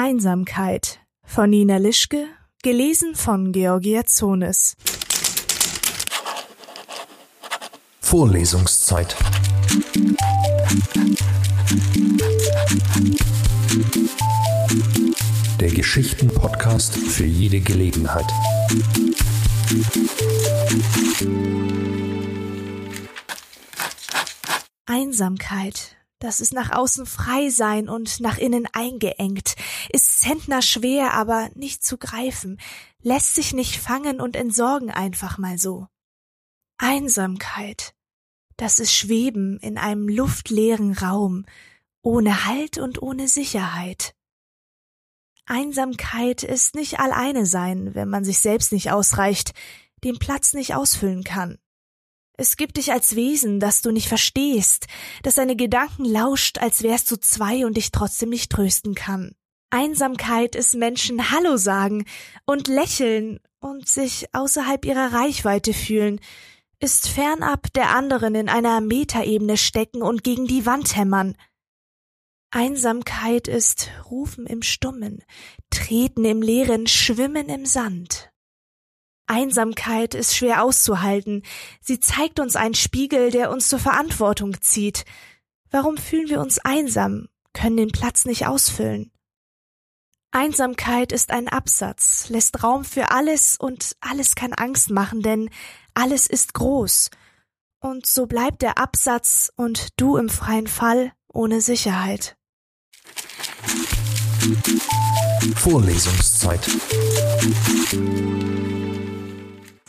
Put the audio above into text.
Einsamkeit von Nina Lischke, gelesen von Georgia Zones. Vorlesungszeit. Der Geschichten-Podcast für jede Gelegenheit. Einsamkeit das ist nach außen frei sein und nach innen eingeengt, ist zentnerschwer, aber nicht zu greifen, lässt sich nicht fangen und entsorgen einfach mal so. Einsamkeit, das ist Schweben in einem luftleeren Raum, ohne Halt und ohne Sicherheit. Einsamkeit ist nicht alleine sein, wenn man sich selbst nicht ausreicht, den Platz nicht ausfüllen kann. Es gibt dich als Wesen, das du nicht verstehst, das deine Gedanken lauscht, als wärst du zwei und dich trotzdem nicht trösten kann. Einsamkeit ist Menschen Hallo sagen und lächeln und sich außerhalb ihrer Reichweite fühlen, ist fernab der anderen in einer Metaebene stecken und gegen die Wand hämmern. Einsamkeit ist Rufen im Stummen, Treten im Leeren, Schwimmen im Sand. Einsamkeit ist schwer auszuhalten. Sie zeigt uns einen Spiegel, der uns zur Verantwortung zieht. Warum fühlen wir uns einsam, können den Platz nicht ausfüllen? Einsamkeit ist ein Absatz, lässt Raum für alles und alles kann Angst machen, denn alles ist groß. Und so bleibt der Absatz und du im freien Fall ohne Sicherheit. Vorlesungszeit.